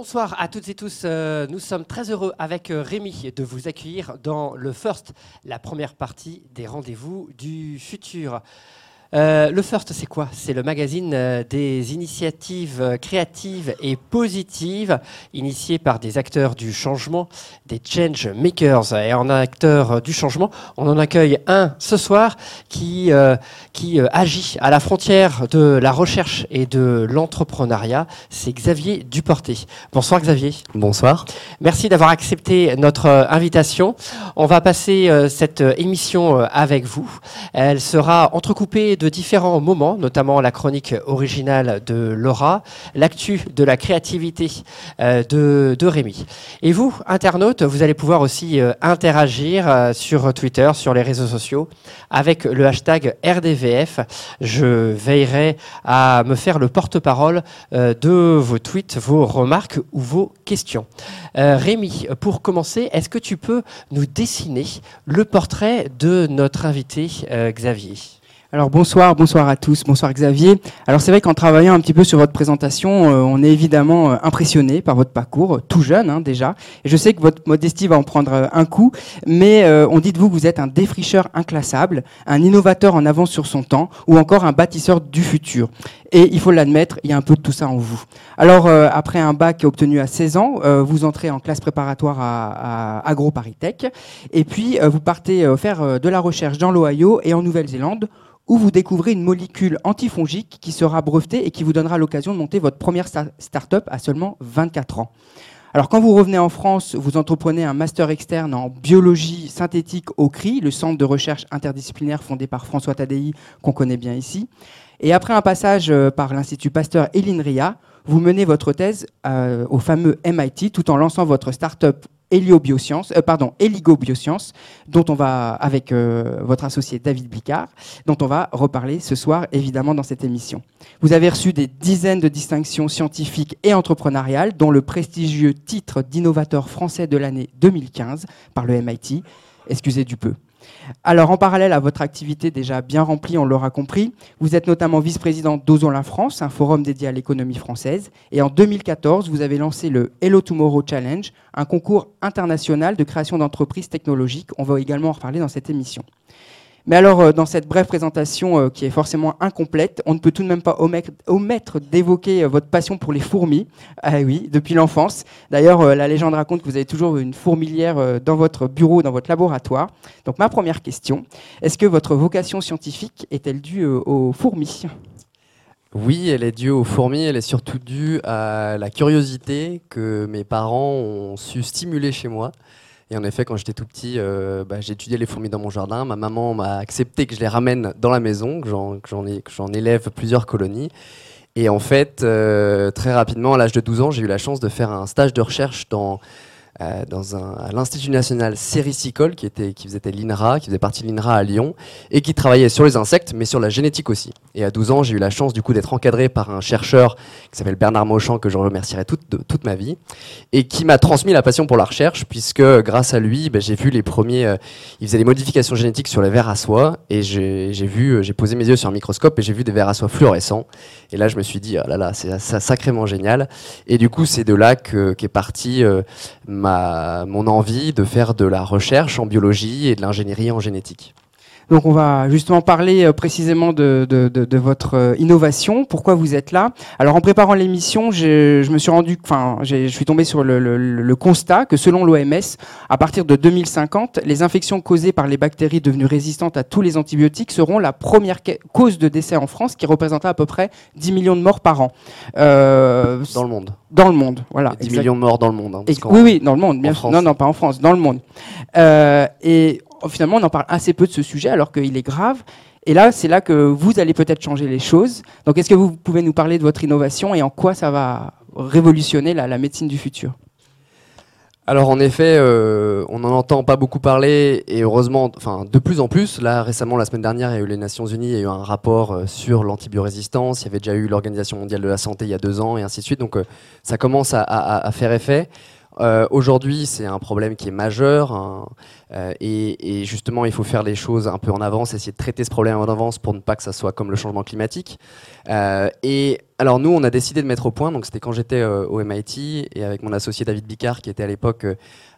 Bonsoir à toutes et tous. Euh, nous sommes très heureux avec euh, Rémi de vous accueillir dans le First, la première partie des rendez-vous du futur. Euh, le First, c'est quoi? C'est le magazine euh, des initiatives euh, créatives et positives initiées par des acteurs du changement, des change makers. Et en acteur du changement, on en accueille un ce soir qui, qui agit à la frontière de la recherche et de l'entrepreneuriat. C'est Xavier Duporté. Bonsoir Xavier. Bonsoir. Merci d'avoir accepté notre invitation. On va passer cette émission avec vous. Elle sera entrecoupée de différents moments, notamment la chronique originale de Laura, l'actu de la créativité euh, de, Rémi. Et vous, internautes, vous allez pouvoir aussi euh, interagir euh, sur Twitter, sur les réseaux sociaux, avec le hashtag RDVF. Je veillerai à me faire le porte-parole de vos tweets, vos remarques ou vos questions. Rémi, pour commencer, est-ce que tu peux nous dessiner le portrait de notre invité Xavier? Alors bonsoir, bonsoir à tous, bonsoir Xavier. Alors c'est vrai qu'en travaillant un petit peu sur votre présentation, euh, on est évidemment euh, impressionné par votre parcours, euh, tout jeune hein, déjà. Et je sais que votre modestie va en prendre un coup, mais on dit de vous que vous êtes un défricheur inclassable, un innovateur en avance sur son temps, ou encore un bâtisseur du futur. Et il faut l'admettre, il y a un peu de tout ça en vous. Alors après un bac obtenu à 16 ans, vous entrez en classe préparatoire à, à et puis vous partez faire de la recherche dans l'Ohio et en Nouvelle-Zélande où vous découvrez une molécule antifongique qui sera brevetée et qui vous donnera l'occasion de monter votre première start-up à seulement 24 ans. Alors quand vous revenez en France, vous entreprenez un master externe en biologie synthétique au CRI, le centre de recherche interdisciplinaire fondé par François Tadei, qu'on connaît bien ici. Et après un passage euh, par l'Institut Pasteur et l'INRIA, vous menez votre thèse euh, au fameux MIT tout en lançant votre start-up Héliobiosciences, euh, pardon, Héligobiosciences, dont on va, avec euh, votre associé David Blicard, dont on va reparler ce soir, évidemment, dans cette émission. Vous avez reçu des dizaines de distinctions scientifiques et entrepreneuriales, dont le prestigieux titre d'innovateur français de l'année 2015 par le MIT. Excusez du peu. Alors, en parallèle à votre activité déjà bien remplie, on l'aura compris, vous êtes notamment vice-président d'Osons la France, un forum dédié à l'économie française. Et en 2014, vous avez lancé le Hello Tomorrow Challenge, un concours international de création d'entreprises technologiques. On va également en reparler dans cette émission. Mais alors, euh, dans cette brève présentation euh, qui est forcément incomplète, on ne peut tout de même pas omettre d'évoquer euh, votre passion pour les fourmis. Ah oui, depuis l'enfance. D'ailleurs, la légende raconte que vous avez toujours une fourmilière dans votre bureau, dans votre laboratoire. Donc, ma première question, est-ce que votre vocation scientifique est-elle due aux fourmis? Oui, elle est due aux fourmis, elle est surtout due à la curiosité que mes parents ont su stimuler chez moi. Et en effet, quand j'étais tout petit, euh, bah, j'étudiais les fourmis dans mon jardin. Ma maman m'a accepté que je les ramène dans la maison, que j'en élève plusieurs colonies. Et en fait, euh, très rapidement, à l'âge de 12 ans, j'ai eu la chance de faire un stage de recherche dans euh, dans à l'Institut national séricicole, qui, était, qui faisait l'INRA, qui faisait partie de l'INRA à Lyon, et qui travaillait sur les insectes, mais sur la génétique aussi. Et à 12 ans, j'ai eu la chance du coup d'être encadré par un chercheur qui s'appelle Bernard Mauchamp, que je remercierai toute, toute ma vie, et qui m'a transmis la passion pour la recherche, puisque grâce à lui, ben, j'ai vu les premiers... Euh, il faisait des modifications génétiques sur les vers à soie, et j'ai vu, euh, j'ai posé mes yeux sur un microscope, et j'ai vu des vers à soie fluorescents. Et là, je me suis dit, oh là là, c'est sacrément génial. Et du coup, c'est de là qu'est parti ma mon envie de faire de la recherche en biologie et de l'ingénierie en génétique. Donc on va justement parler euh, précisément de, votre euh, innovation, pourquoi vous êtes là? Alors en préparant l'émission, je me suis rendu, enfin, je suis tombé sur le, constat que selon l'OMS, à partir de 2050, les infections causées par les bactéries devenues résistantes à tous les antibiotiques seront la première cause de décès en France, qui représentera à peu près 10 millions de morts par an. Euh, dans le monde. Dans le monde, voilà. 10 millions de morts dans le monde. Hein, oui, oui, dans le monde, bien sûr. Non, non, pas en France, dans le monde. et finalement, on en parle assez peu de ce sujet alors qu'il est grave. Et là, c'est là que vous allez peut-être changer les choses. Donc, est-ce que vous pouvez nous parler de votre innovation et en quoi ça va révolutionner la, médecine du futur? Alors en effet, euh, on n'en entend pas beaucoup parler et heureusement, enfin de plus en plus. Là récemment, la semaine dernière, il y a eu les Nations Unies, il y a eu un rapport euh, sur l'antibiorésistance. Il y avait déjà eu l'Organisation mondiale de la santé il y a deux ans et ainsi de suite. Donc euh, ça commence à, faire effet. Aujourd'hui, c'est un problème qui est majeur. et, justement, il faut faire les choses un peu en avance, essayer de traiter ce problème en avance pour ne pas que ça soit comme le changement climatique. et alors nous, on a décidé de mettre au point, donc c'était quand j'étais au MIT et avec mon associé David Bicard, qui était à l'époque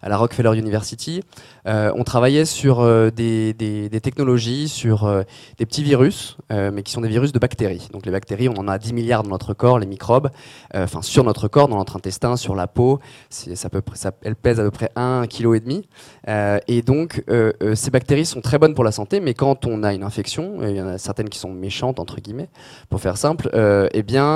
à la Rockefeller University, on travaillait sur des, technologies, sur des petits virus, mais qui sont des virus de bactéries. Donc les bactéries, on en a 10 milliards dans notre corps, les microbes, enfin sur notre corps, dans notre intestin, sur la peau, ça peut, ça, elles pèsent à peu près 1,5 kg. Euh, et donc, euh, euh, ces bactéries sont très bonnes pour la santé, mais quand on a une infection, il y en a certaines qui sont méchantes, entre guillemets, pour faire simple, eh bien,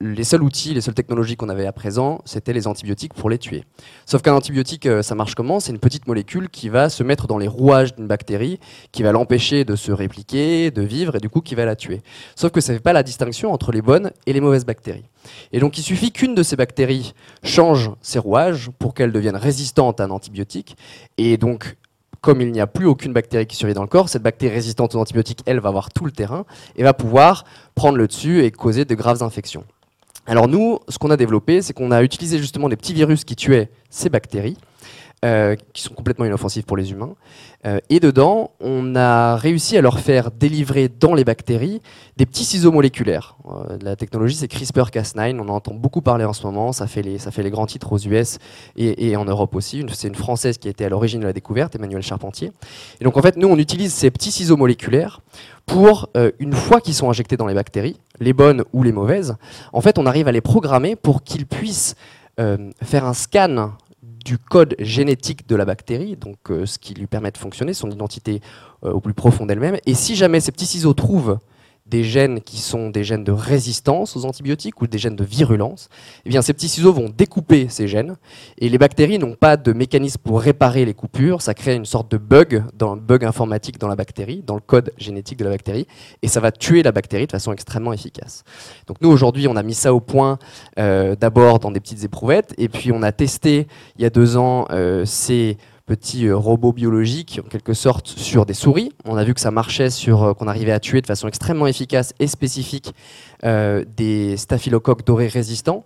les seuls outils, les seules technologies qu'on avait à présent, c'était les antibiotiques pour les tuer. Sauf qu'un antibiotique, euh, ça marche comment? C'est une petite molécule qui va se mettre dans les rouages d'une bactérie, qui va l'empêcher de se répliquer, de vivre, et du coup qui va la tuer. Sauf que ça ne fait pas la distinction entre les bonnes et les mauvaises bactéries. Et donc il suffit qu'une de ces bactéries change ses rouages pour qu'elle devienne résistante à un antibiotique, et donc comme il n'y a plus aucune bactérie qui survit dans le corps, cette bactérie résistante aux antibiotiques, elle va avoir tout le terrain et va pouvoir prendre le dessus et causer de graves infections. Alors nous, ce qu'on a développé, c'est qu'on a utilisé justement des petits virus qui tuaient ces bactéries, euh, qui sont complètement inoffensives pour les humains. Euh, et dedans, on a réussi à leur faire délivrer dans les bactéries des petits ciseaux moléculaires. Euh, la technologie, c'est CRISPR-Cas9. On en entend beaucoup parler en ce moment. Ça fait les, ça fait les grands titres aux US et, en Europe aussi. C'est une Française qui a été à l'origine de la découverte, Emmanuel Charpentier. Et donc en fait, nous, on utilise ces petits ciseaux moléculaires pour, une fois qu'ils sont injectés dans les bactéries, les bonnes ou les mauvaises, en fait, on arrive à les programmer pour qu'ils puissent faire un scan du code génétique de la bactérie, donc euh, ce qui lui permet de fonctionner, son identité au plus profond d'elle-même. Et si jamais ces petits ciseaux trouvent des gènes qui sont des gènes de résistance aux antibiotiques ou des gènes de virulence, eh bien ces petits ciseaux vont découper ces gènes et les bactéries n'ont pas de mécanisme pour réparer les coupures, ça crée une sorte de bug, dans, bug informatique dans la bactérie, dans le code génétique de la bactérie et ça va tuer la bactérie de façon extrêmement efficace. Donc nous aujourd'hui on a mis ça au point euh, d'abord dans des petites éprouvettes et puis on a testé il y a deux ans euh, ces petits euh, robots biologiques, en quelque sorte, sur des souris. On a vu que ça marchait, sur euh, qu'on arrivait à tuer de façon extrêmement efficace et spécifique euh, des staphylocoques dorés résistants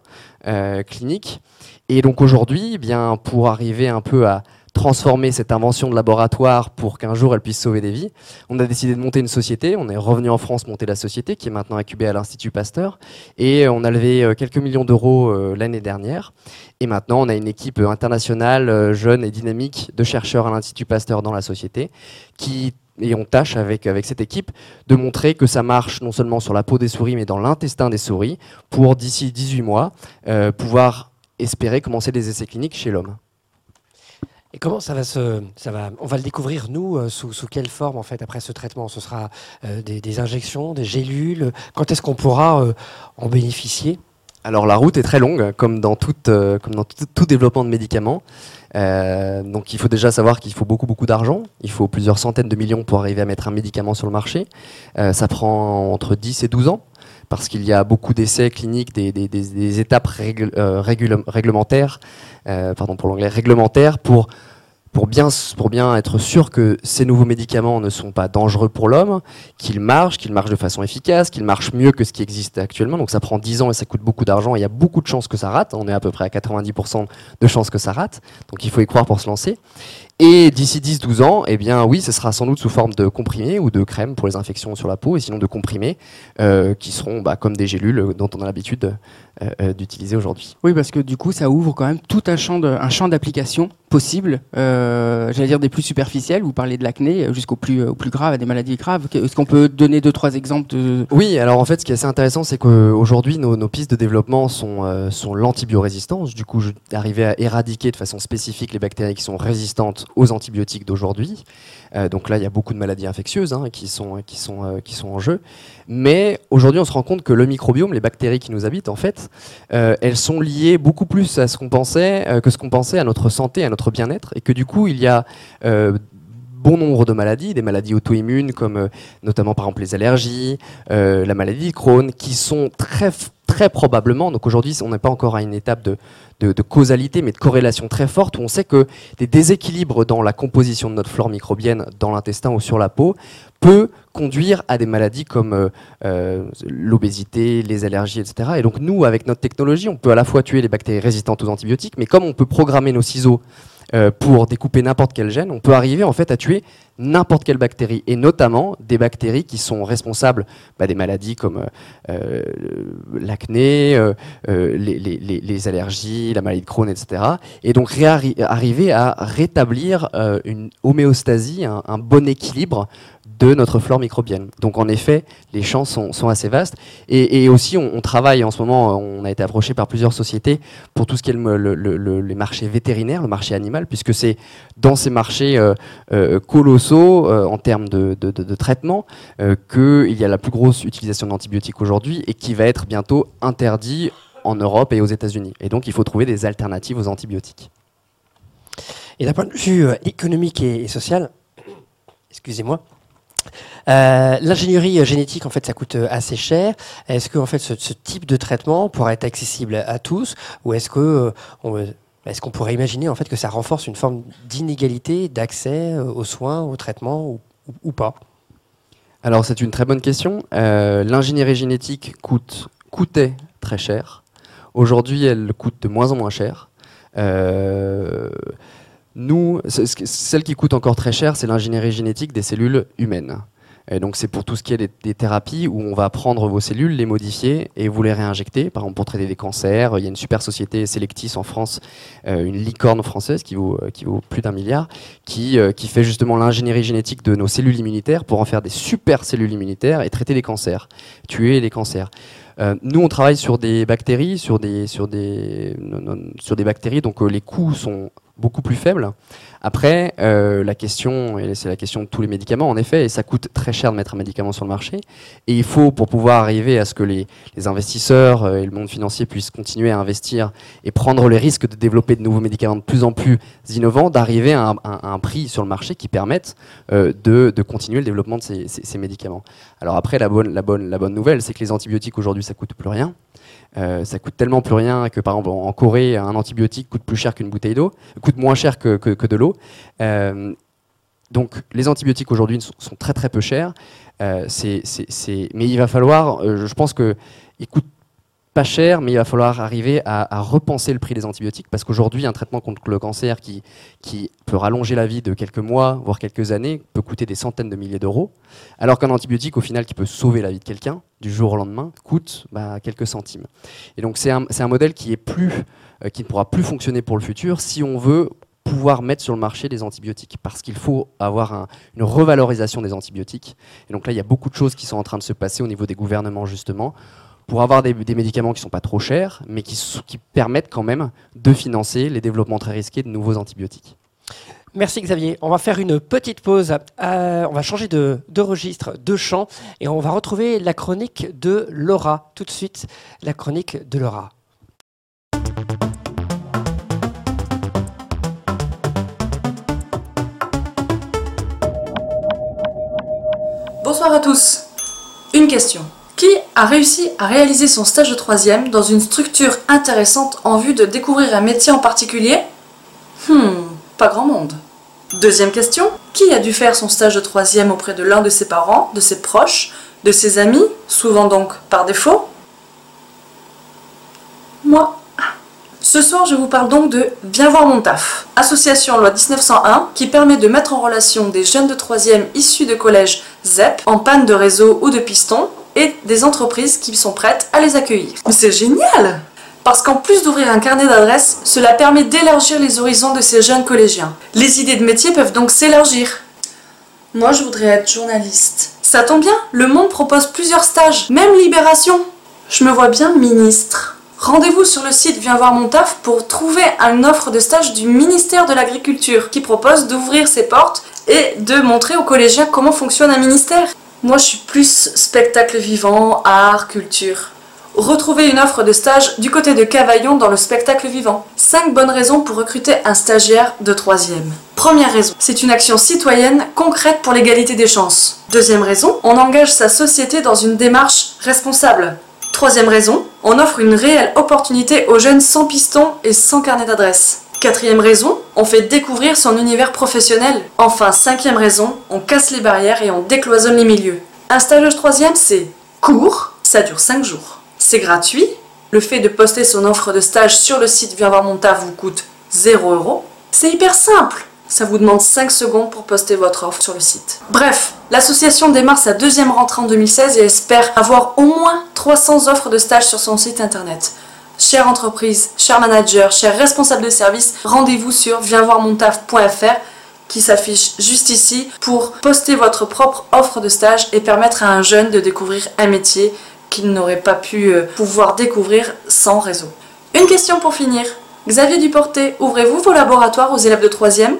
cliniques. Et donc aujourd'hui, eh bien pour arriver un peu à transformer cette invention de laboratoire pour qu'un jour elle puisse sauver des vies. On a décidé de monter une société, on est revenu en France monter la société qui est maintenant incubée à l'Institut Pasteur et on a levé euh, quelques millions d'euros euh, l'année dernière et maintenant on a une équipe internationale euh, jeune et dynamique de chercheurs à l'Institut Pasteur dans la société qui et on tâche avec, avec cette équipe de montrer que ça marche non seulement sur la peau des souris mais dans l'intestin des souris pour d'ici 18 mois pouvoir espérer commencer des essais cliniques chez l'homme. Et comment ça va se, ça va, on va le découvrir nous euh, sous, sous, quelle forme en fait après ce traitement? Ce sera euh, des, injections, des gélules? Quand est-ce qu'on pourra euh, en bénéficier? Alors la route est très longue, comme dans, comme dans tout, développement de médicaments. donc il faut déjà savoir qu'il faut beaucoup beaucoup d'argent. Il faut plusieurs centaines de millions pour arriver à mettre un médicament sur le marché. ça prend entre 10 et 12 ans parce qu'il y a beaucoup d'essais cliniques, des, étapes réglementaires, pardon pour l'anglais, réglementaires pour bien, pour être sûr que ces nouveaux médicaments ne sont pas dangereux pour l'homme, qu'ils marchent, qu'ils marchent de façon efficace, qu'ils marchent mieux que ce qui existe actuellement. Donc ça prend 10 ans et ça coûte beaucoup d'argent. Il y a beaucoup de chances que ça rate. On est à peu près à 90% de chances que ça rate. Donc il faut y croire pour se lancer. Et d'ici 10-12 ans, eh bien oui, ce sera sans doute sous forme de comprimés ou de crème pour les infections sur la peau, et sinon de comprimés euh, qui seront bah, comme des gélules dont on a l'habitude euh, euh, d'utiliser aujourd'hui. Oui, parce que du coup, ça ouvre quand même tout un champ, un champ d'application possible. Euh, j'allais dire des plus superficiels. Vous parlez de l'acné jusqu'au plus, au plus grave, à des maladies graves. Est-ce qu'on peut donner deux trois exemples de... Oui, alors en fait, ce qui est assez intéressant, c'est qu'aujourd'hui, nos, nos, pistes de développement sont, sont l'antibiorésistance. Du coup, arriver à éradiquer de façon spécifique les bactéries qui sont résistantes aux antibiotiques d'aujourd'hui. Euh, donc là, il y a beaucoup de maladies infectieuses hein, euh, qui sont en jeu. Mais aujourd'hui, on se rend compte que le microbiome, les bactéries qui nous habitent, en fait, euh, elles sont liées beaucoup plus à ce qu'on pensait que ce qu'on pensait à notre santé, à notre bien-être, et que du coup, il y a bon nombre de maladies, des maladies auto-immunes comme notamment par exemple les allergies, la maladie de Crohn, qui sont très très probablement, donc aujourd'hui on n'est pas encore à une étape de, causalité, mais de corrélation très forte, où on sait que des déséquilibres dans la composition de notre flore microbienne dans l'intestin ou sur la peau peut conduire à des maladies comme euh, euh, l'obésité, les allergies, etc. Et donc nous, avec notre technologie, on peut à la fois tuer les bactéries résistantes aux antibiotiques, mais comme on peut programmer nos ciseaux euh, pour découper n'importe quel gène, on peut arriver en fait à tuer n'importe quelle bactérie, et notamment des bactéries qui sont responsables bah, des maladies comme euh, l'acné, les, allergies, la maladie de Crohn, etc. Et donc arriver à rétablir une homéostasie, un bon équilibre de notre flore microbienne. Donc en effet, les champs sont, assez vastes. Et, aussi, on, travaille en ce moment, on a été approché par plusieurs sociétés pour tout ce qui est le, les marchés vétérinaires, le marché animal, puisque c'est dans ces marchés euh, euh, colossaux euh, en termes de traitement qu'il y a la plus grosse utilisation d'antibiotiques aujourd'hui et qui va être bientôt interdit en Europe et aux États-Unis. Et donc il faut trouver des alternatives aux antibiotiques. Et d'un point de vue économique et social, excusez-moi, euh, l'ingénierie génétique, en fait, ça coûte assez cher. Est-ce que, en fait, ce, type de traitement pourrait être accessible à tous, ou est-ce euh, qu'on pourrait imaginer en fait que ça renforce une forme d'inégalité d'accès euh, aux soins, aux traitements, ou, pas? Alors, c'est une très bonne question. L'ingénierie génétique coûtait très cher. Aujourd'hui, elle coûte de moins en moins cher. Nous, celle qui coûte encore très cher, c'est l'ingénierie génétique des cellules humaines. Et donc c'est pour tout ce qui est des, thérapies où on va prendre vos cellules, les modifier et vous les réinjecter, par exemple pour traiter des cancers. Il y a une super société Selectis en France, euh, une licorne française qui vaut, euh, plus d'un milliard, qui, euh, qui fait justement l'ingénierie génétique de nos cellules immunitaires pour en faire des super cellules immunitaires et traiter les cancers, tuer les cancers. nous, on travaille sur des bactéries, sur des, sur des, sur des bactéries, donc les coûts sont beaucoup plus faible. Après, euh, la question, et c'est la question de tous les médicaments, en effet, et ça coûte très cher de mettre un médicament sur le marché. Et il faut, pour pouvoir arriver à ce que les, investisseurs euh, et le monde financier puissent continuer à investir et prendre les risques de développer de nouveaux médicaments de plus en plus innovants, d'arriver à, un prix sur le marché qui permette euh, de, continuer le développement de ces, médicaments. Alors après, la bonne, nouvelle, c'est que les antibiotiques aujourd'hui, ça coûte plus rien. Ça coûte tellement plus rien que par exemple en Corée, un antibiotique coûte plus cher qu'une bouteille d'eau, coûte moins cher que, de l'eau. Euh, donc les antibiotiques aujourd'hui sont, très très peu chers. Euh, mais il va falloir, je pense qu'ils coûtent pas cher, mais il va falloir arriver à, repenser le prix des antibiotiques parce qu'aujourd'hui, un traitement contre le cancer qui, qui peut rallonger la vie de quelques mois, voire quelques années, peut coûter des centaines de milliers d'euros, alors qu'un antibiotique, au final, qui peut sauver la vie de quelqu'un du jour au lendemain, coûte bah, quelques centimes. Et donc, c'est un, un, modèle qui, est plus, euh, qui ne pourra plus fonctionner pour le futur si on veut pouvoir mettre sur le marché des antibiotiques parce qu'il faut avoir une revalorisation des antibiotiques. Et donc là, il y a beaucoup de choses qui sont en train de se passer au niveau des gouvernements, justement pour avoir des, médicaments qui ne sont pas trop chers, mais qui, permettent quand même de financer les développements très risqués de nouveaux antibiotiques. Merci Xavier. On va faire une petite pause. Euh, on va changer de, registre, de champ, et on va retrouver la chronique de Laura. Tout de suite, la chronique de Laura. Bonsoir à tous. Une question. Qui a réussi à réaliser son stage de troisième dans une structure intéressante en vue de découvrir un métier en particulier? Hmm, pas grand monde. Deuxième question, qui a dû faire son stage de troisième auprès de l'un de ses parents, de ses proches, de ses amis, souvent donc par défaut? Moi. Ce soir, je vous parle donc de Viens voir mon taf, association loi 1901 qui permet de mettre en relation des jeunes de troisième issus de collèges ZEP en panne de réseau ou de piston et des entreprises qui sont prêtes à les accueillir. C'est génial Parce qu'en plus d'ouvrir un carnet d'adresses, cela permet d'élargir les horizons de ces jeunes collégiens. Les idées de métier peuvent donc s'élargir. Moi, je voudrais être journaliste. Ça tombe bien, le monde propose plusieurs stages, même Libération. Je me vois bien ministre. Rendez-vous sur le site Viens voir mon taf pour trouver une offre de stage du ministère de l'Agriculture qui propose d'ouvrir ses portes et de montrer aux collégiens comment fonctionne un ministère. Moi, je suis plus spectacle vivant, art, culture. Retrouvez une offre de stage du côté de Cavaillon dans le spectacle vivant. 5 bonnes raisons pour recruter un stagiaire de troisième. Première raison, c'est une action citoyenne concrète pour l'égalité des chances. Deuxième raison, on engage sa société dans une démarche responsable. Troisième raison, on offre une réelle opportunité aux jeunes sans piston et sans carnet d'adresse. Quatrième raison, on fait découvrir son univers professionnel. Enfin, cinquième raison, on casse les barrières et on décloisonne les milieux. Un stage troisième, c'est court, ça dure 5 jours. C'est gratuit, le fait de poster son offre de stage sur le site Viens voir mon vous coûte 0 euros. C'est hyper simple ça vous demande 5 secondes pour poster votre offre sur le site. Bref, l'association démarre sa deuxième rentrée en 2016 et espère avoir au moins 300 offres de stage sur son site internet. Chère entreprise, cher manager, cher responsable de service, rendez-vous sur viensvoirmontaf.fr qui s'affiche juste ici pour poster votre propre offre de stage et permettre à un jeune de découvrir un métier qu'il n'aurait pas pu euh, pouvoir découvrir sans réseau. Une question pour finir. Xavier Duporté, ouvrez-vous vos laboratoires aux élèves de 3e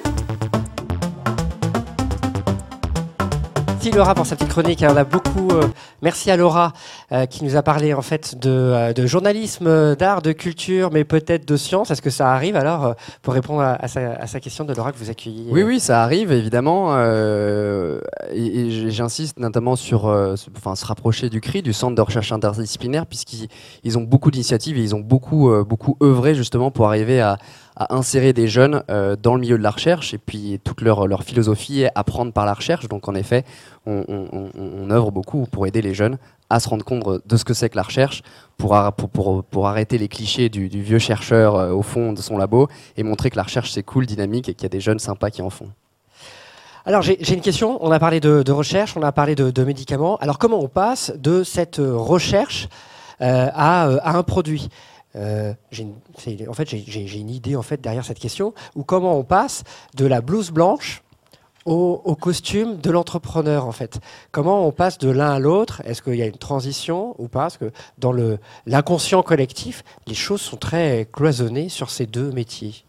Merci Laura pour cette petite chronique. On a beaucoup. Euh, merci à Laura euh, qui nous a parlé en fait de, euh, journalisme, d'art, de culture, mais peut-être de science. Est-ce que ça arrive alors pour répondre à, sa, question de Laura que vous accueillez Oui, oui, ça arrive évidemment. et, j'insiste notamment sur, enfin, se rapprocher du CRI, du Centre de recherche interdisciplinaire, puisqu'ils ont beaucoup d'initiatives et ils ont beaucoup, beaucoup œuvré justement pour arriver à à insérer des jeunes euh, dans le milieu de la recherche et puis toute leur, philosophie est apprendre par la recherche. Donc en effet, on, œuvre beaucoup pour aider les jeunes à se rendre compte de ce que c'est que la recherche, pour, arrêter les clichés du, vieux chercheur euh, au fond de son labo et montrer que la recherche c'est cool, dynamique et qu'il y a des jeunes sympas qui en font. Alors j'ai une question, on a parlé de, recherche, on a parlé de, médicaments. Alors comment on passe de cette recherche euh, à, à, un produit? Euh, en fait, j'ai une idée en fait derrière cette question, ou comment on passe de la blouse blanche au, costume de l'entrepreneur en fait. Comment on passe de l'un à l'autre? Est-ce qu'il y a une transition ou pas? Parce que dans l'inconscient collectif, les choses sont très cloisonnées sur ces deux métiers.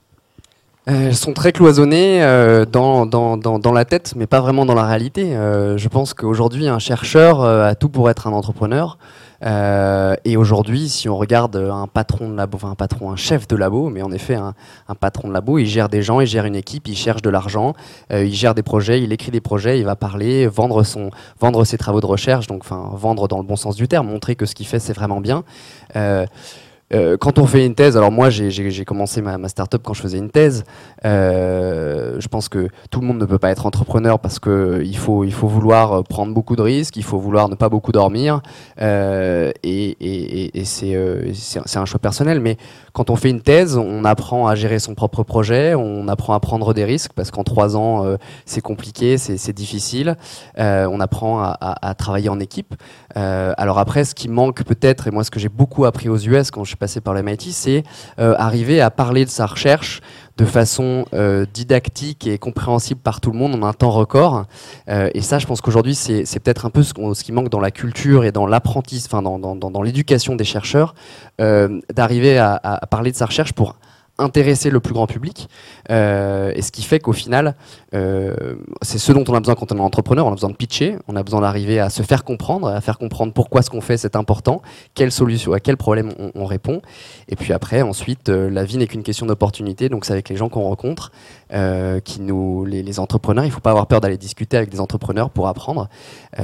Euh, elles sont très cloisonnées euh, dans, la tête, mais pas vraiment dans la réalité. je pense qu'aujourd'hui, un chercheur a tout pour être un entrepreneur. Euh, et aujourd'hui, si on regarde un patron de labo, enfin un patron, un chef de labo, mais en effet un, patron de labo, il gère des gens, il gère une équipe, il cherche de l'argent, euh, il gère des projets, il écrit des projets, il va parler, vendre son, vendre ses travaux de recherche, donc enfin vendre dans le bon sens du terme, montrer que ce qu'il fait c'est vraiment bien. Euh, euh, quand on fait une thèse, alors moi j'ai commencé ma, ma start-up quand je faisais une thèse. Euh, je pense que tout le monde ne peut pas être entrepreneur parce qu'il faut, il faut vouloir prendre beaucoup de risques, il faut vouloir ne pas beaucoup dormir. Euh, et c'est un choix personnel. Mais quand on fait une thèse, on apprend à gérer son propre projet, on apprend à prendre des risques parce qu'en trois ans c'est compliqué, c'est difficile. on apprend à, à, à, travailler en équipe. alors après, ce qui manque peut-être, et moi ce que j'ai beaucoup appris aux US quand je suis passé par MIT, c'est euh, arriver à parler de sa recherche de façon euh, didactique et compréhensible par tout le monde en un temps record. Euh, et ça, je pense qu'aujourd'hui, c'est peut-être un peu ce, ce, qui manque dans la culture et dans l'apprentissage, enfin dans, dans, dans l'éducation des chercheurs, d'arriver à, à, parler de sa recherche pour intéresser le plus grand public. Euh, et ce qui fait qu'au final, euh, c'est ce dont on a besoin quand on est entrepreneur. On a besoin de pitcher, on a besoin d'arriver à se faire comprendre, à faire comprendre pourquoi ce qu'on fait c'est important, quelle solution, à quel problème on, répond. Et puis après, ensuite, euh, la vie n'est qu'une question d'opportunité. Donc c'est avec les gens qu'on rencontre, qui nous, les, les, entrepreneurs. Il ne faut pas avoir peur d'aller discuter avec des entrepreneurs pour apprendre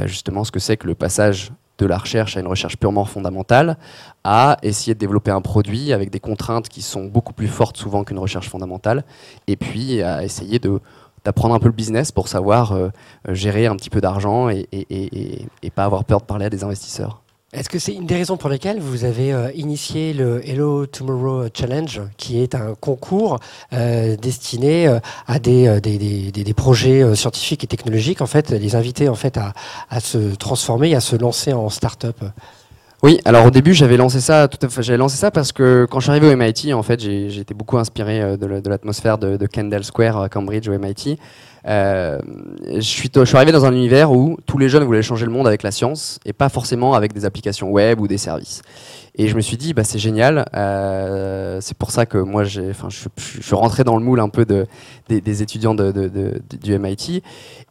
justement ce que c'est que le passage de la recherche à une recherche purement fondamentale, à essayer de développer un produit avec des contraintes qui sont beaucoup plus fortes souvent qu'une recherche fondamentale, et puis à essayer d'apprendre un peu le business pour savoir euh, gérer un petit peu d'argent et, pas avoir peur de parler à des investisseurs. Est-ce que c'est une des raisons pour lesquelles vous avez euh, initié le Hello Tomorrow Challenge, qui est un concours euh, destiné euh, à des, des, projets scientifiques et technologiques, en fait, les inviter en fait à, se transformer, à se lancer en start-up? Oui, alors au début j'avais lancé ça, lancé ça parce que quand je suis arrivé au MIT, en fait, j'ai été beaucoup inspiré de l'atmosphère de, de, Kendall Square à Cambridge au MIT. Euh, je, suis, je arrivé dans un univers où tous les jeunes voulaient changer le monde avec la science et pas forcément avec des applications web ou des services. Et je me suis dit, bah, c'est génial. Euh, c'est pour ça que moi, je, suis rentré dans le moule un peu de, des, étudiants du MIT.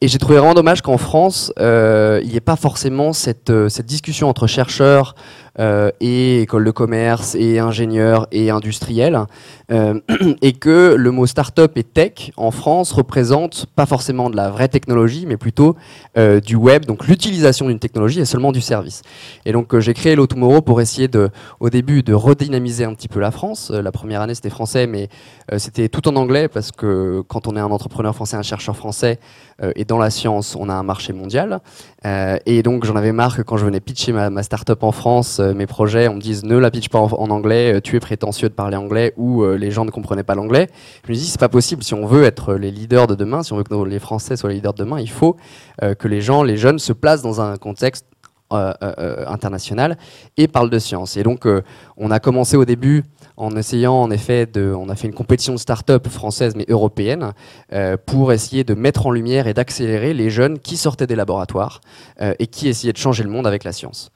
Et j'ai trouvé vraiment dommage qu'en France, euh, il n'y ait pas forcément cette, discussion entre chercheurs et écoles de commerce et ingénieurs et industriels, euh, et que le mot start-up et tech en France représente pas forcément de la vraie technologie, mais plutôt euh, du web, donc l'utilisation d'une technologie et seulement du service. Et donc j'ai créé l'Automoro pour essayer de, au début de redynamiser un petit peu la France. la première année c'était français, mais c'était tout en anglais parce que quand on est un entrepreneur français, un chercheur français, et dans la science, on a un marché mondial. et donc j'en avais marre que quand je venais pitcher ma, ma start-up en France, mes projets, on me dise ne la pitch pas en, anglais, tu es prétentieux de parler anglais ou les gens ne comprenaient pas l'anglais. Je me dis c'est pas possible. Si on veut être les leaders de demain, si on veut que les Français soient les leaders de demain, il faut que les gens, les jeunes, se placent dans un contexte international et parlent de science. Et donc, on a commencé au début en essayant en effet de, on a fait une compétition de start-up française mais européenne euh, pour essayer de mettre en lumière et d'accélérer les jeunes qui sortaient des laboratoires euh, et qui essayaient de changer le monde avec la science.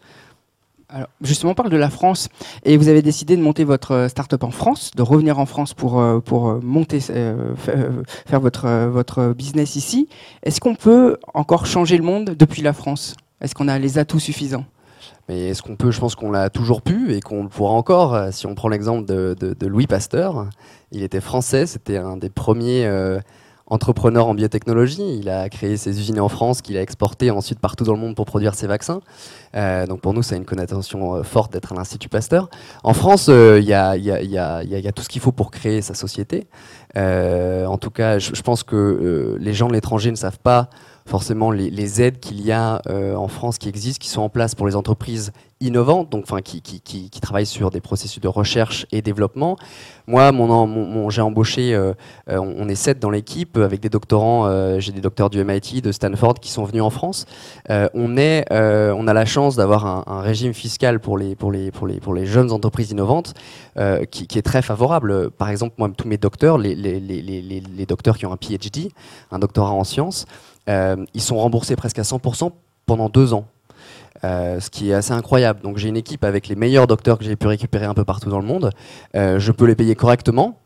Alors, justement, on parle de la France et vous avez décidé de monter votre start-up en France, de revenir en France pour, euh, pour monter, faire votre, votre business ici. Est-ce qu'on peut encore changer le monde depuis la France? Est-ce qu'on a les atouts suffisants? Mais est-ce qu'on peut? Je pense qu'on l'a toujours pu et qu'on le pourra encore. Euh, si on prend l'exemple de, Louis Pasteur, il était français, c'était un des premiers euh, entrepreneurs en biotechnologie. Il a créé ses usines en France, qu'il a exportées ensuite partout dans le monde pour produire ses vaccins. Euh, donc pour nous, ça a une connotation forte d'être à l'Institut Pasteur. En France, il y, a, tout ce qu'il faut pour créer sa société. en tout cas, je pense que les gens de l'étranger ne savent pas forcément les, aides qu'il y a euh, en France qui existent, qui sont en place pour les entreprises innovantes, donc enfin qui, travaillent sur des processus de recherche et développement. Moi, j'ai embauché, euh, euh, on est sept dans l'équipe avec des doctorants. j'ai des docteurs du MIT, de Stanford qui sont venus en France. on a la chance d'avoir un, régime fiscal pour les jeunes entreprises innovantes qui, est très favorable. Par exemple, moi, tous mes docteurs, les docteurs qui ont un PhD, un doctorat en sciences. Euh, ils sont remboursés presque à 100% pendant deux ans. Euh, ce qui est assez incroyable. Donc j'ai une équipe avec les meilleurs docteurs que j'ai pu récupérer un peu partout dans le monde. Euh, je peux les payer correctement.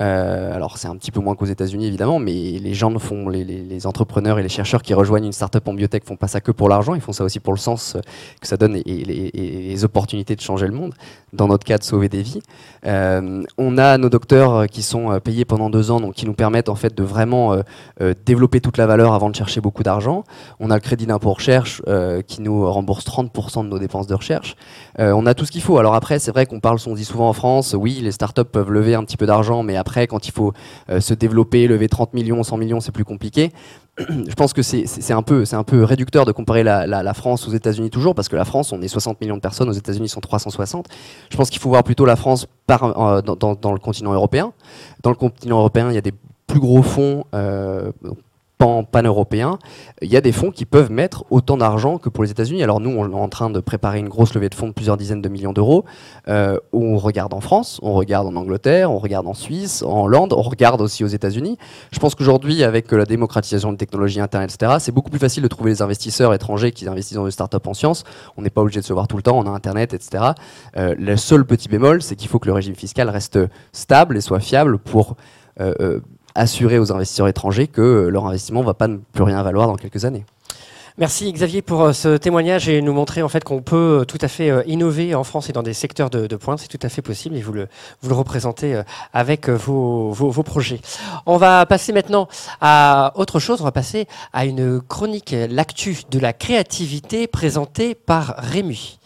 Euh, alors c'est un petit peu moins qu'aux États-Unis évidemment, mais les gens font, les, entrepreneurs et les chercheurs qui rejoignent une startup en biotech font pas ça que pour l'argent, ils font ça aussi pour le sens que ça donne et, les, opportunités de changer le monde. Dans notre cas, de sauver des vies. Euh, on a nos docteurs qui sont euh, payés pendant deux ans, donc qui nous permettent en fait de vraiment développer toute la valeur avant de chercher beaucoup d'argent. On a le crédit d'impôt recherche qui nous rembourse 30% de nos dépenses de recherche. on a tout ce qu'il faut. Alors après, c'est vrai qu'on parle, on dit souvent en France, oui, les startups peuvent lever un petit peu d'argent, mais après après, quand il faut euh, se développer, lever 30 millions, 100 millions, c'est plus compliqué. Je pense que c'est un, peu, réducteur de comparer la, France aux États-Unis toujours, parce que la France, on est 60 millions de personnes, aux États-Unis, sont 360. Je pense qu'il faut voir plutôt la France euh, dans, le continent européen. Dans le continent européen, il y a des plus gros fonds, euh, pan-européen, il y a des fonds qui peuvent mettre autant d'argent que pour les États-Unis. Alors nous, on est en train de préparer une grosse levée de fonds de plusieurs dizaines de millions d'euros. Euh, on regarde en France, on regarde en Angleterre, on regarde en Suisse, en Hollande, on regarde aussi aux États-Unis. Je pense qu'aujourd'hui, avec la démocratisation de technologies Internet, etc., c'est beaucoup plus facile de trouver des investisseurs étrangers qui investissent dans des startups en sciences. On n'est pas obligé de se voir tout le temps, on a Internet, etc. Euh, le seul petit bémol, c'est qu'il faut que le régime fiscal reste stable et soit fiable pour euh, euh assurer aux investisseurs étrangers que euh, leur investissement ne va pas ne plus rien valoir dans quelques années. Merci Xavier pour euh, ce témoignage et nous montrer en fait qu'on peut euh, tout à fait innover en France et dans des secteurs de, pointe, c'est tout à fait possible et vous le, vous le représentez avec vos, vos, vos, projets. On va passer maintenant à autre chose, on va passer à une chronique, l'actu de la créativité présentée par Rémi.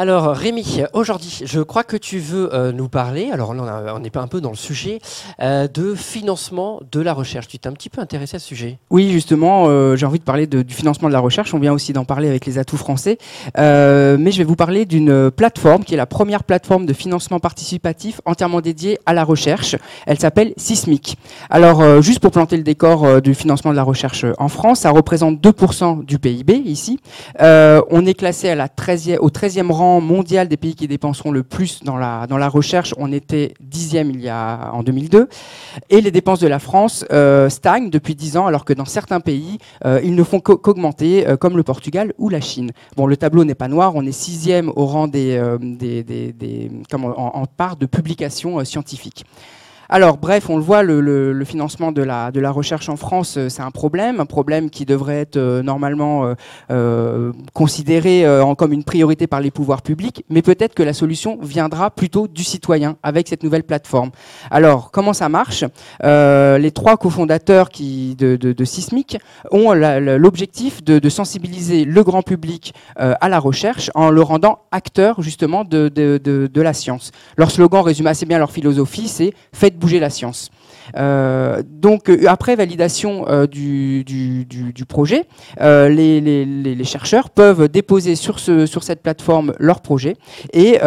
Alors Rémi, aujourd'hui, je crois que tu veux euh, nous parler, alors on, est pas un peu dans le sujet, euh, de financement de la recherche. Tu t'es un petit peu intéressé à ce sujet? Oui, justement, euh, j'ai envie de parler du financement de la recherche. On vient aussi d'en parler avec les atouts français. mais je vais vous parler d'une plateforme qui est la première plateforme de financement participatif entièrement dédiée à la recherche. Elle s'appelle Sismic. Alors, juste pour planter le décor du financement de la recherche en France, ça représente 2% du PIB ici. on est classé à la 13e, au 13e rang mondial des pays qui dépenseront le plus dans la, recherche, on était dixième il y a, en 2002. Et les dépenses de la France euh, stagnent depuis dix ans, alors que dans certains pays, euh, ils ne font qu'augmenter, euh, comme le Portugal ou la Chine. Bon, le tableau n'est pas noir, on est sixième au rang des, des, en, part de publications scientifiques. Alors, bref, on le voit, le, financement de la, recherche en France, euh, c'est un problème, un problème qui devrait être euh, normalement euh, considéré comme une priorité par les pouvoirs publics, mais peut-être que la solution viendra plutôt du citoyen avec cette nouvelle plateforme. Alors, comment ça marche? Les trois cofondateurs qui, de, Sismic ont l'objectif de, sensibiliser le grand public à la recherche en le rendant acteur justement de, la science. Leur slogan résume assez bien leur philosophie, c'est bouger la science. Donc après validation du, du, du, projet, les, les, les, chercheurs peuvent déposer sur, ce, sur cette plateforme leur projet et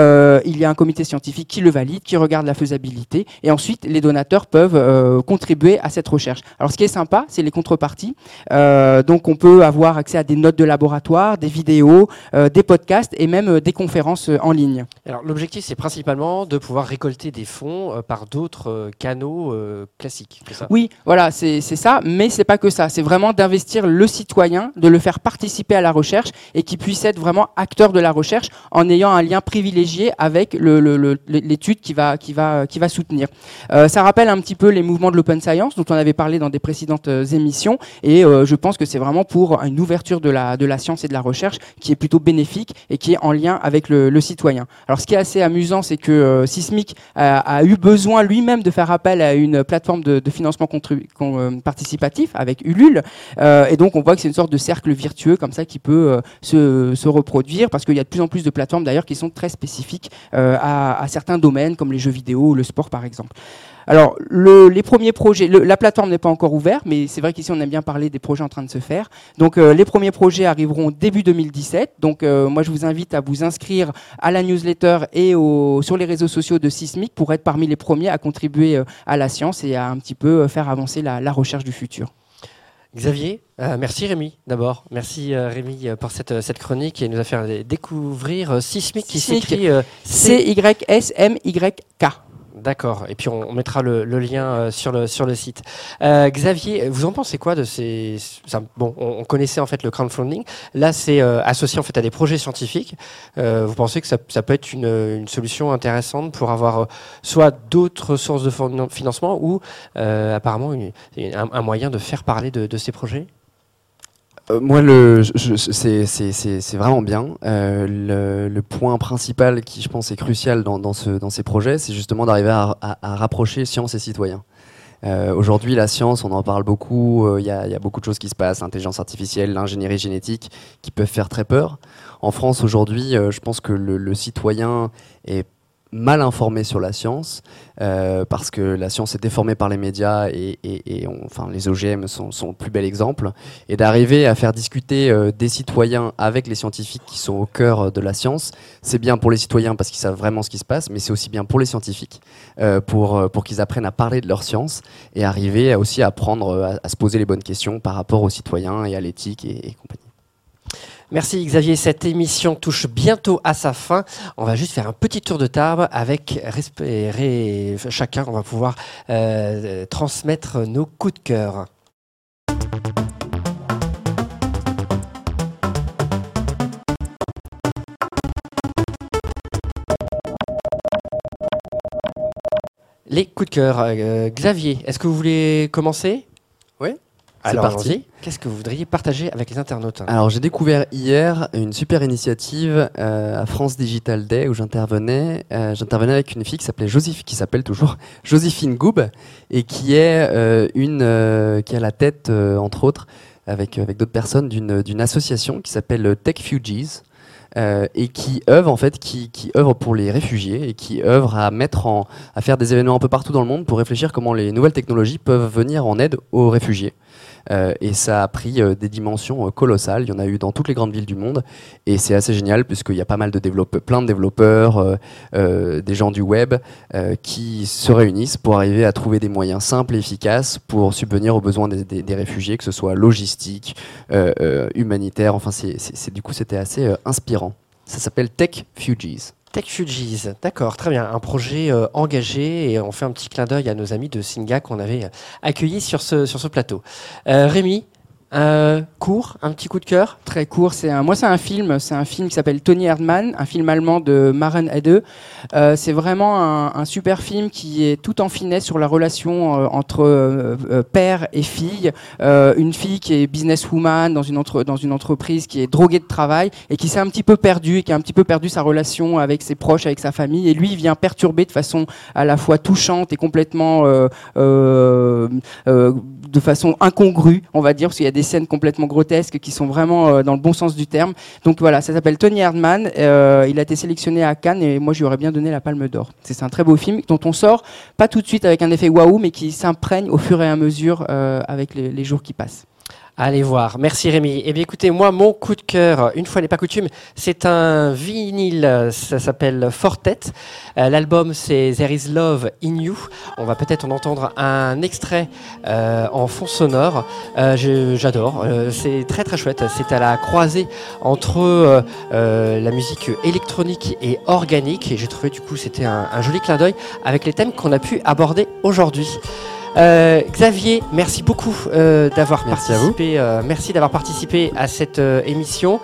il y a un comité scientifique qui le valide, qui regarde la faisabilité et ensuite les donateurs peuvent contribuer à cette recherche. Alors ce qui est sympa, c'est les contreparties. donc on peut avoir accès à des notes de laboratoire, des vidéos, des podcasts et même des conférences en ligne. Alors l'objectif c'est principalement de pouvoir récolter des fonds par d'autres canaux classiques. Ça? Oui, voilà, c'est ça, mais c'est pas que ça. C'est vraiment d'investir le citoyen, de le faire participer à la recherche et qu'il puisse être vraiment acteur de la recherche en ayant un lien privilégié avec l'étude qui va, qui, va, qui va soutenir. Euh, ça rappelle un petit peu les mouvements de l'open science dont on avait parlé dans des précédentes euh, émissions et euh, je pense que c'est vraiment pour une ouverture de la science et de la recherche qui est plutôt bénéfique et qui est en lien avec le, citoyen. Alors ce qui est assez amusant, c'est que Sismic a, eu besoin lui-même de faire appel à une plateforme de, financement participatif avec Ulule et donc on voit que c'est une sorte de cercle virtueux comme ça qui peut se, se reproduire parce qu'il y a de plus en plus de plateformes d'ailleurs qui sont très spécifiques à certains domaines comme les jeux vidéo ou le sport par exemple. Alors, le, les premiers projets, la plateforme n'est pas encore ouverte, mais c'est vrai qu'ici on aime bien parler des projets en train de se faire. Donc, euh, les premiers projets arriveront début 2017. Donc, euh, moi, je vous invite à vous inscrire à la newsletter et au, sur les réseaux sociaux de Sismic pour être parmi les premiers à contribuer euh, à la science et à un petit peu faire avancer la, la recherche du futur. Xavier, merci Rémi d'abord. Merci Rémi pour cette, cette, chronique et nous a fait découvrir Sismic qui s'écrit C-Y-S-M-Y-K. D'accord. Et puis on, mettra le, lien euh, sur, le, site. Euh, Xavier, vous en pensez quoi de ces Bon, on, connaissait en fait le crowdfunding. Là, c'est euh, associé en fait à des projets scientifiques. vous pensez que ça, peut être une, solution intéressante pour avoir soit d'autres sources de financement ou apparemment un, moyen de faire parler de ces projets? Euh, moi, c'est vraiment bien. Euh, le, point principal qui, je pense, est crucial dans, dans, ce, dans ces projets, c'est justement d'arriver à, rapprocher science et citoyens. Euh, Aujourd'hui, la science, on en parle beaucoup. Il y, a, beaucoup de choses qui se passent, l'intelligence artificielle, l'ingénierie génétique, qui peuvent faire très peur. En France, aujourd'hui, je pense que le citoyen est mal informé sur la science, euh, parce que la science est déformée par les médias et, enfin, les OGM sont, le plus bel exemple, et d'arriver à faire discuter euh, des citoyens avec les scientifiques qui sont au cœur de la science, c'est bien pour les citoyens parce qu'ils savent vraiment ce qui se passe, mais c'est aussi bien pour les scientifiques, euh, pour, pour qu'ils apprennent à parler de leur science et arriver aussi à apprendre à, se poser les bonnes questions par rapport aux citoyens et à l'éthique et compagnie. Merci Xavier. Cette émission touche bientôt à sa fin. On va juste faire un petit tour de table avec chacun. On va pouvoir euh, transmettre nos coups de cœur. Les coups de cœur. Euh, Xavier, est-ce que vous voulez commencer? Alors, parti. Qu'est-ce que vous voudriez partager avec les internautes Alors, j'ai découvert hier une super initiative euh, à France Digital Day où j'intervenais. Euh, j'intervenais avec une fille qui s'appelait Joséphine, qui s'appelle toujours Joséphine Goub, et qui est euh, une qui a la tête, entre autres, avec avec d'autres personnes, d'une association qui s'appelle Tech Fugees. et qui œuvre en fait, qui, qui, œuvre pour les réfugiés et qui œuvre à mettre en, à faire des événements un peu partout dans le monde pour réfléchir comment les nouvelles technologies peuvent venir en aide aux réfugiés. Euh, et ça a pris euh, des dimensions euh, colossales. Il y en a eu dans toutes les grandes villes du monde. Et c'est assez génial puisqu'il y a pas mal de développeurs, plein de développeurs, des gens du web qui se réunissent pour arriver à trouver des moyens simples et efficaces pour subvenir aux besoins des, réfugiés, que ce soit logistique, humanitaire. Enfin, c'est, du coup, c'était assez inspirant. Ça s'appelle Tech Fugees. Tech Fugees, d'accord, très bien. Un projet euh, engagé et on fait un petit clin d'œil à nos amis de Singa qu'on avait accueillis sur ce, sur ce plateau. Euh, Rémi, euh, court, un petit coup de cœur Très court. C'est un, moi, c'est un film. C'est un film qui s'appelle Tony Erdmann, un film allemand de Maren Hede. Euh, c'est vraiment un, super film qui est tout en finesse sur la relation euh, entre euh, père et fille. une fille qui est businesswoman dans une, entre, dans une entreprise qui est droguée de travail et qui s'est un petit peu perdue et qui a un petit peu perdu sa relation avec ses proches, avec sa famille. Et lui, il vient perturber de façon à la fois touchante et complètement de façon incongrue, on va dire, parce qu'il y a des scènes complètement grotesques qui sont vraiment dans le bon sens du terme. Donc voilà, ça s'appelle Tony Hardman. il a été sélectionné à Cannes et moi je lui aurais bien donné la Palme d'Or. C'est un très beau film dont on sort pas tout de suite avec un effet waouh, mais qui s'imprègne au fur et à mesure avec les jours qui passent. Allez voir. Merci Rémi. Eh bien écoutez, moi mon coup de cœur, une fois n'est pas coutume, c'est un vinyle, ça s'appelle Fortet. Euh, l'album c'est There is Love in You. On va peut-être en entendre un extrait euh, en fond sonore. Euh, j'adore, c'est très très chouette. C'est à la croisée entre la musique électronique et organique et j'ai trouvé du coup c'était un joli clin d'œil avec les thèmes qu'on a pu aborder aujourd'hui. Euh, Xavier, merci beaucoup euh, d'avoir participé. Euh, merci d'avoir participé à cette émission.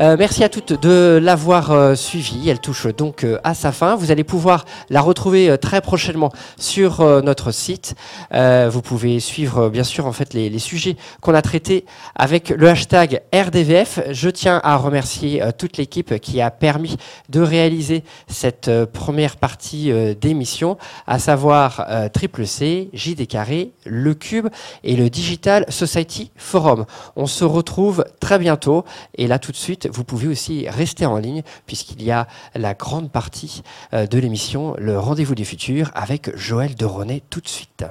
Euh, merci à toutes de l'avoir euh, suivi. Elle touche donc euh, à sa fin. Vous allez pouvoir la retrouver très prochainement sur notre site. vous pouvez suivre bien sûr en fait les, sujets qu'on a traités avec le hashtag RDVF. Je tiens à remercier toute l'équipe qui a permis de réaliser cette première partie d'émission, à savoir Triple C, JD Carré, Le Cube et le Digital Society Forum. On se retrouve très bientôt et là tout de suite vous pouvez aussi rester en ligne puisqu'il y a la grande partie euh, de l'émission, le rendez-vous du futur avec Joël de tout de suite.